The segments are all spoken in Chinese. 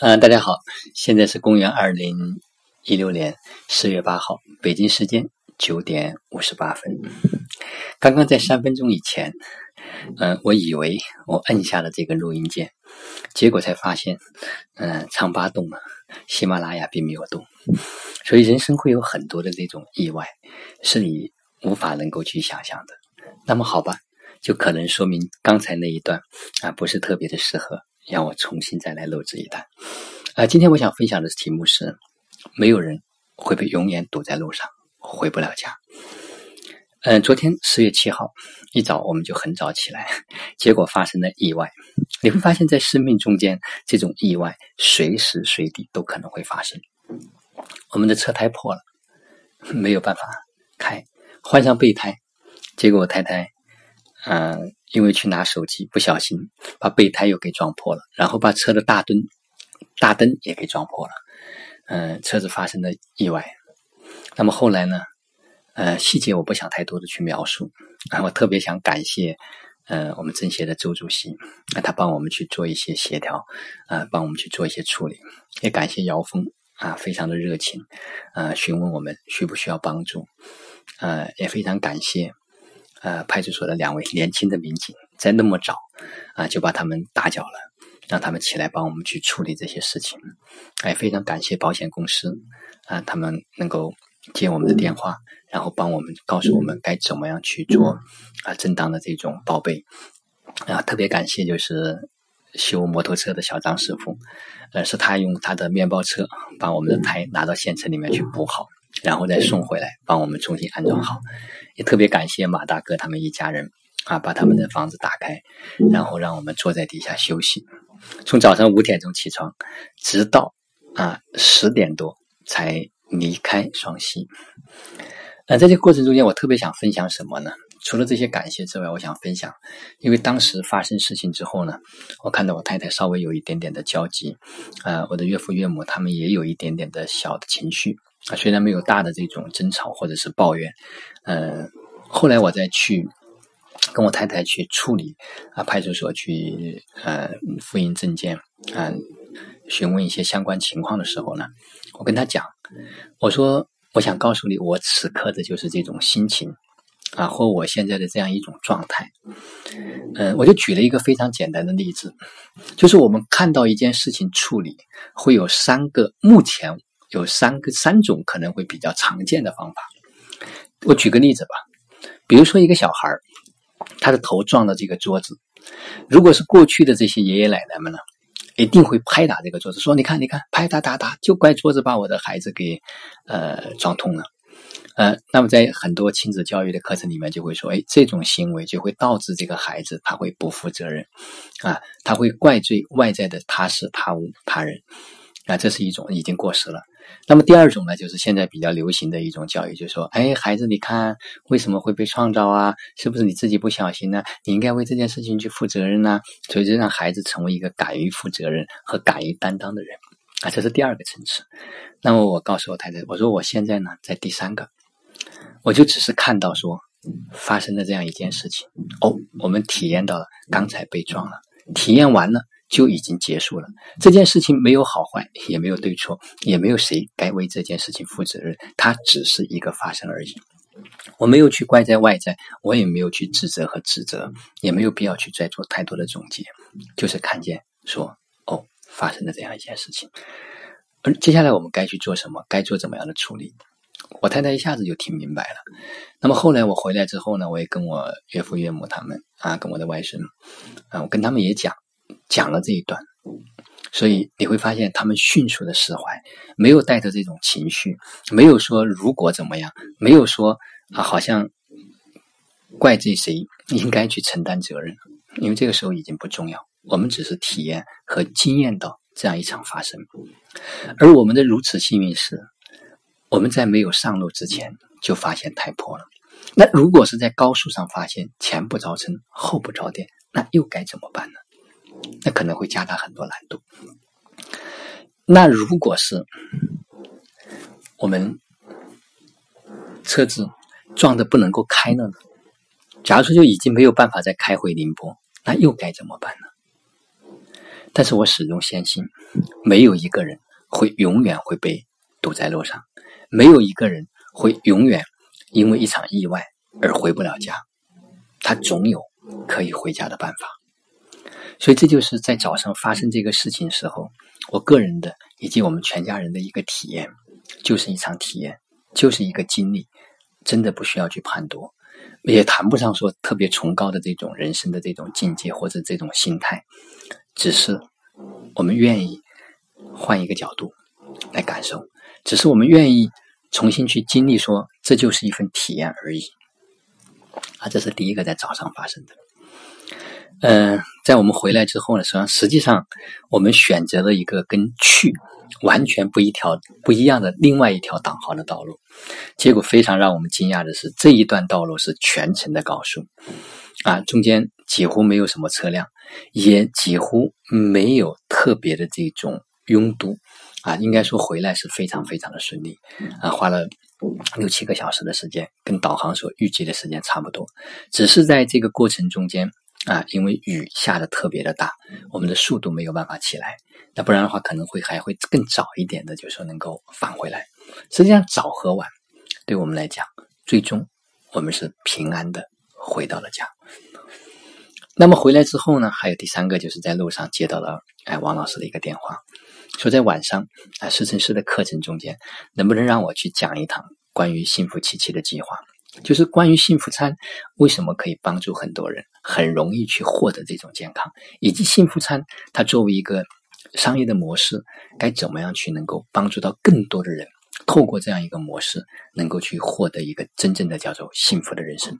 嗯，大家好，现在是公元二零一六年四月八号，北京时间九点五十八分。刚刚在三分钟以前，嗯，我以为我摁下了这个录音键，结果才发现，嗯，唱吧动了，喜马拉雅并没有动。所以人生会有很多的这种意外，是你无法能够去想象的。那么好吧，就可能说明刚才那一段啊，不是特别的适合。让我重新再来录制一段。啊，今天我想分享的题目是：没有人会被永远堵在路上，回不了家。嗯，昨天十月七号一早我们就很早起来，结果发生了意外。你会发现在生命中间，这种意外随时随地都可能会发生。我们的车胎破了，没有办法开，换上备胎，结果我太太，嗯。因为去拿手机，不小心把备胎又给撞破了，然后把车的大灯、大灯也给撞破了。嗯，车子发生了意外。那么后来呢？呃，细节我不想太多的去描述。啊，我特别想感谢，呃，我们政协的周主席，他帮我们去做一些协调，啊，帮我们去做一些处理。也感谢姚峰，啊，非常的热情，啊，询问我们需不需要帮助。呃，也非常感谢。呃，派出所的两位年轻的民警在那么早啊，就把他们打搅了，让他们起来帮我们去处理这些事情。哎，非常感谢保险公司啊，他们能够接我们的电话，然后帮我们告诉我们该怎么样去做啊，正当的这种报备啊。特别感谢就是修摩托车的小张师傅，呃，是他用他的面包车把我们的胎拿到县城里面去补好。然后再送回来，帮我们重新安装好。也特别感谢马大哥他们一家人啊，把他们的房子打开，然后让我们坐在底下休息。从早上五点钟起床，直到啊十点多才离开双溪。那在这个过程中间，我特别想分享什么呢？除了这些感谢之外，我想分享，因为当时发生事情之后呢，我看到我太太稍微有一点点的焦急，啊，我的岳父岳母他们也有一点点的小的情绪。啊，虽然没有大的这种争吵或者是抱怨，嗯，后来我再去跟我太太去处理啊，派出所去呃复印证件啊，询问一些相关情况的时候呢，我跟他讲，我说我想告诉你，我此刻的就是这种心情啊，或我现在的这样一种状态，嗯，我就举了一个非常简单的例子，就是我们看到一件事情处理会有三个目前。有三个三种可能会比较常见的方法。我举个例子吧，比如说一个小孩他的头撞到这个桌子，如果是过去的这些爷爷奶奶们呢，一定会拍打这个桌子，说：“你看，你看，拍打打打，就怪桌子把我的孩子给呃撞痛了。”呃，那么在很多亲子教育的课程里面就会说：“哎，这种行为就会导致这个孩子他会不负责任啊，他会怪罪外在的他是他无他人啊，这是一种已经过时了。”那么第二种呢，就是现在比较流行的一种教育，就是说，哎，孩子，你看为什么会被创造啊？是不是你自己不小心呢？你应该为这件事情去负责任呢？所以就让孩子成为一个敢于负责任和敢于担当的人啊，这是第二个层次。那么我告诉我太太，我说我现在呢在第三个，我就只是看到说发生了这样一件事情，哦，我们体验到了刚才被撞了，体验完了。就已经结束了。这件事情没有好坏，也没有对错，也没有谁该为这件事情负责任。它只是一个发生而已。我没有去怪在外在，我也没有去自责和指责，也没有必要去再做太多的总结。就是看见说，哦，发生了这样一件事情。而接下来我们该去做什么？该做怎么样的处理？我太太一下子就听明白了。那么后来我回来之后呢，我也跟我岳父岳母他们啊，跟我的外甥啊，我跟他们也讲。讲了这一段，所以你会发现他们迅速的释怀，没有带着这种情绪，没有说如果怎么样，没有说啊，好像怪罪谁应该去承担责任，因为这个时候已经不重要，我们只是体验和经验到这样一场发生，而我们的如此幸运是，我们在没有上路之前就发现太破了。那如果是在高速上发现前不着村后不着店，那又该怎么办呢？那可能会加大很多难度。那如果是我们车子撞的不能够开了呢？假如说就已经没有办法再开回宁波，那又该怎么办呢？但是我始终相信，没有一个人会永远会被堵在路上，没有一个人会永远因为一场意外而回不了家，他总有可以回家的办法。所以这就是在早上发生这个事情时候，我个人的以及我们全家人的一个体验，就是一场体验，就是一个经历，真的不需要去判夺，也谈不上说特别崇高的这种人生的这种境界或者这种心态，只是我们愿意换一个角度来感受，只是我们愿意重新去经历，说这就是一份体验而已。啊，这是第一个在早上发生的。嗯，在我们回来之后呢，实际上实际上我们选择了一个跟去完全不一条不一样的另外一条导航的道路，结果非常让我们惊讶的是，这一段道路是全程的高速，啊，中间几乎没有什么车辆，也几乎没有特别的这种拥堵，啊，应该说回来是非常非常的顺利，啊，花了六七个小时的时间，跟导航所预计的时间差不多，只是在这个过程中间。啊，因为雨下的特别的大，我们的速度没有办法起来。那不然的话，可能会还会更早一点的，就是说能够返回来。实际上，早和晚对我们来讲，最终我们是平安的回到了家。那么回来之后呢，还有第三个，就是在路上接到了哎王老师的一个电话，说在晚上啊师承师的课程中间，能不能让我去讲一堂关于幸福奇迹的计划。就是关于幸福餐为什么可以帮助很多人很容易去获得这种健康，以及幸福餐它作为一个商业的模式，该怎么样去能够帮助到更多的人，透过这样一个模式，能够去获得一个真正的叫做幸福的人生。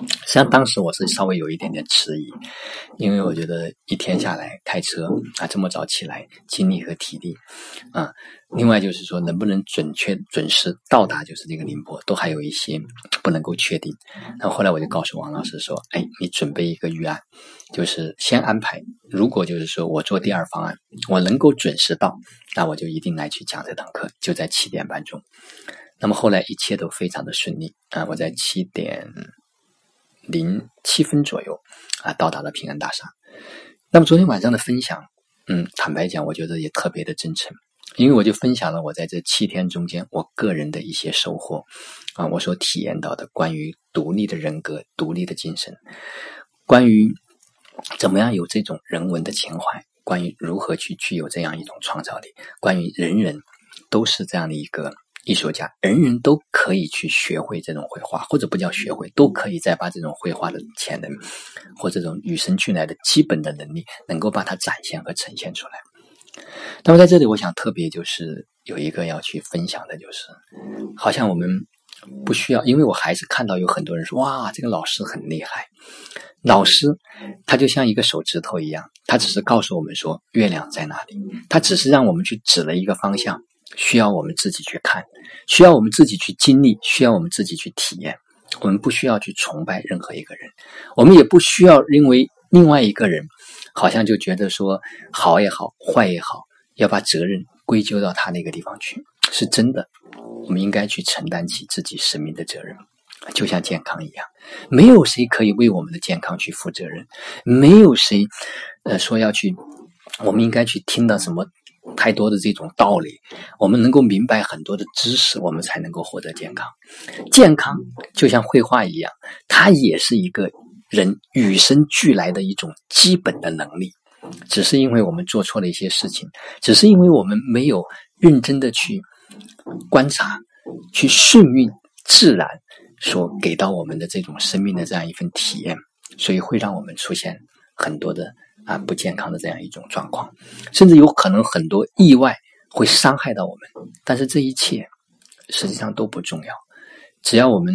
实际上，当时我是稍微有一点点迟疑，因为我觉得一天下来开车啊，这么早起来，精力和体力啊，另外就是说能不能准确准时到达，就是这个宁波，都还有一些不能够确定。然后后来我就告诉王老师说：“哎，你准备一个预案，就是先安排，如果就是说我做第二方案，我能够准时到，那我就一定来去讲这堂课，就在七点半钟。那么后来一切都非常的顺利啊，我在七点。”零七分左右啊，到达了平安大厦。那么昨天晚上的分享，嗯，坦白讲，我觉得也特别的真诚，因为我就分享了我在这七天中间我个人的一些收获啊，我所体验到的关于独立的人格、独立的精神，关于怎么样有这种人文的情怀，关于如何去具有这样一种创造力，关于人人都是这样的一个。艺术家，人人都可以去学会这种绘画，或者不叫学会，都可以再把这种绘画的潜能，或这种与生俱来的基本的能力，能够把它展现和呈现出来。那么在这里，我想特别就是有一个要去分享的，就是好像我们不需要，因为我还是看到有很多人说，哇，这个老师很厉害。老师他就像一个手指头一样，他只是告诉我们说月亮在哪里，他只是让我们去指了一个方向。需要我们自己去看，需要我们自己去经历，需要我们自己去体验。我们不需要去崇拜任何一个人，我们也不需要因为另外一个人好像就觉得说好也好，坏也好，要把责任归咎到他那个地方去。是真的，我们应该去承担起自己生命的责任，就像健康一样，没有谁可以为我们的健康去负责任，没有谁呃说要去，我们应该去听到什么。太多的这种道理，我们能够明白很多的知识，我们才能够获得健康。健康就像绘画一样，它也是一个人与生俱来的一种基本的能力。只是因为我们做错了一些事情，只是因为我们没有认真的去观察、去顺应自然所给到我们的这种生命的这样一份体验，所以会让我们出现很多的。啊，不健康的这样一种状况，甚至有可能很多意外会伤害到我们。但是这一切实际上都不重要，只要我们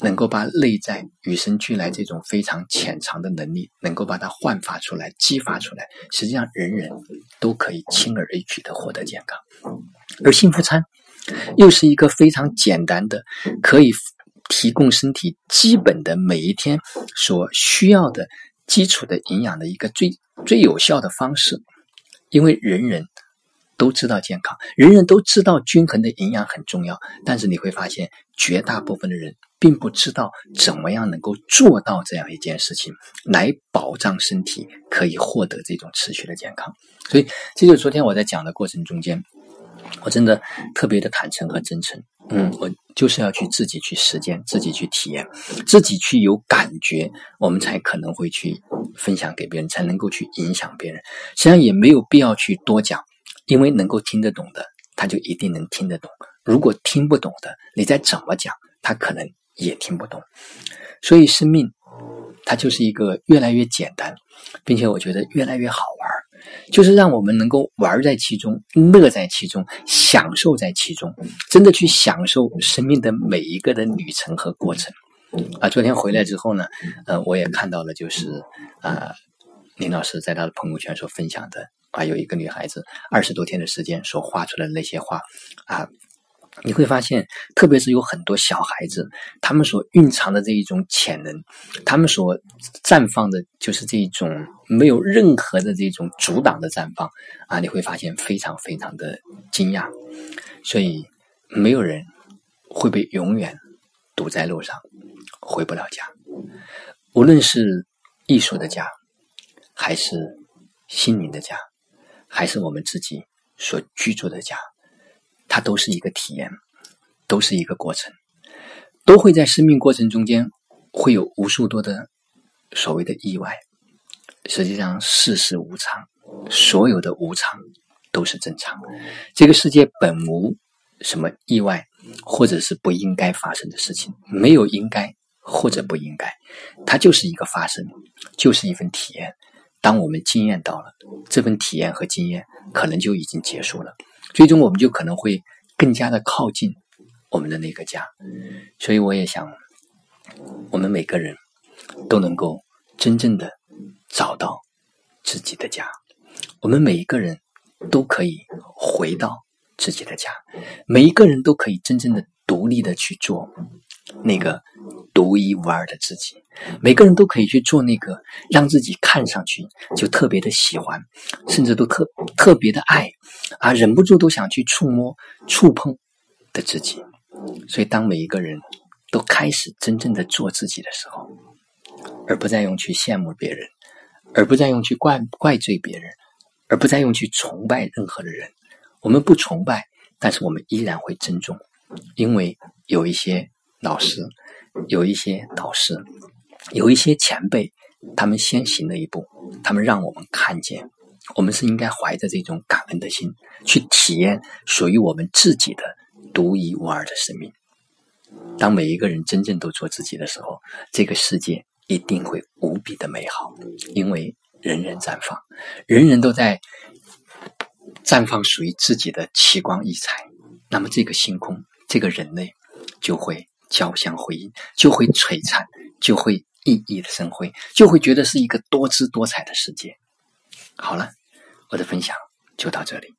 能够把内在与生俱来这种非常潜藏的能力，能够把它焕发出来、激发出来，实际上人人都可以轻而易举的获得健康。而幸福餐又是一个非常简单的，可以提供身体基本的每一天所需要的。基础的营养的一个最最有效的方式，因为人人都知道健康，人人都知道均衡的营养很重要，但是你会发现，绝大部分的人并不知道怎么样能够做到这样一件事情，来保障身体可以获得这种持续的健康。所以，这就是昨天我在讲的过程中间，我真的特别的坦诚和真诚。嗯，我就是要去自己去实践，自己去体验，自己去有感觉，我们才可能会去分享给别人，才能够去影响别人。实际上也没有必要去多讲，因为能够听得懂的，他就一定能听得懂；如果听不懂的，你再怎么讲，他可能也听不懂。所以，生命它就是一个越来越简单，并且我觉得越来越好玩。就是让我们能够玩在其中，乐在其中，享受在其中，真的去享受生命的每一个的旅程和过程。啊，昨天回来之后呢，呃，我也看到了，就是啊，林老师在他的朋友圈所分享的啊，有一个女孩子二十多天的时间所画出来的那些画啊。你会发现，特别是有很多小孩子，他们所蕴藏的这一种潜能，他们所绽放的，就是这一种没有任何的这种阻挡的绽放啊！你会发现非常非常的惊讶，所以没有人会被永远堵在路上，回不了家。无论是艺术的家，还是心灵的家，还是我们自己所居住的家。它都是一个体验，都是一个过程，都会在生命过程中间会有无数多的所谓的意外。实际上，世事无常，所有的无常都是正常。这个世界本无什么意外，或者是不应该发生的事情，没有应该或者不应该，它就是一个发生，就是一份体验。当我们经验到了这份体验和经验，可能就已经结束了。最终，我们就可能会更加的靠近我们的那个家。所以，我也想，我们每个人都能够真正的找到自己的家。我们每一个人都可以回到自己的家，每一个人都可以真正的独立的去做那个独一无二的自己。每个人都可以去做那个让自己看上去就特别的喜欢，甚至都特特别的爱啊，忍不住都想去触摸、触碰的自己。所以，当每一个人都开始真正的做自己的时候，而不再用去羡慕别人，而不再用去怪怪罪别人，而不再用去崇拜任何的人。我们不崇拜，但是我们依然会尊重，因为有一些老师，有一些导师。有一些前辈，他们先行了一步，他们让我们看见，我们是应该怀着这种感恩的心，去体验属于我们自己的独一无二的生命。当每一个人真正都做自己的时候，这个世界一定会无比的美好，因为人人绽放，人人都在绽放属于自己的奇光异彩。那么，这个星空，这个人类，就会交相辉映，就会璀璨，就会。熠熠的生辉，就会觉得是一个多姿多彩的世界。好了，我的分享就到这里。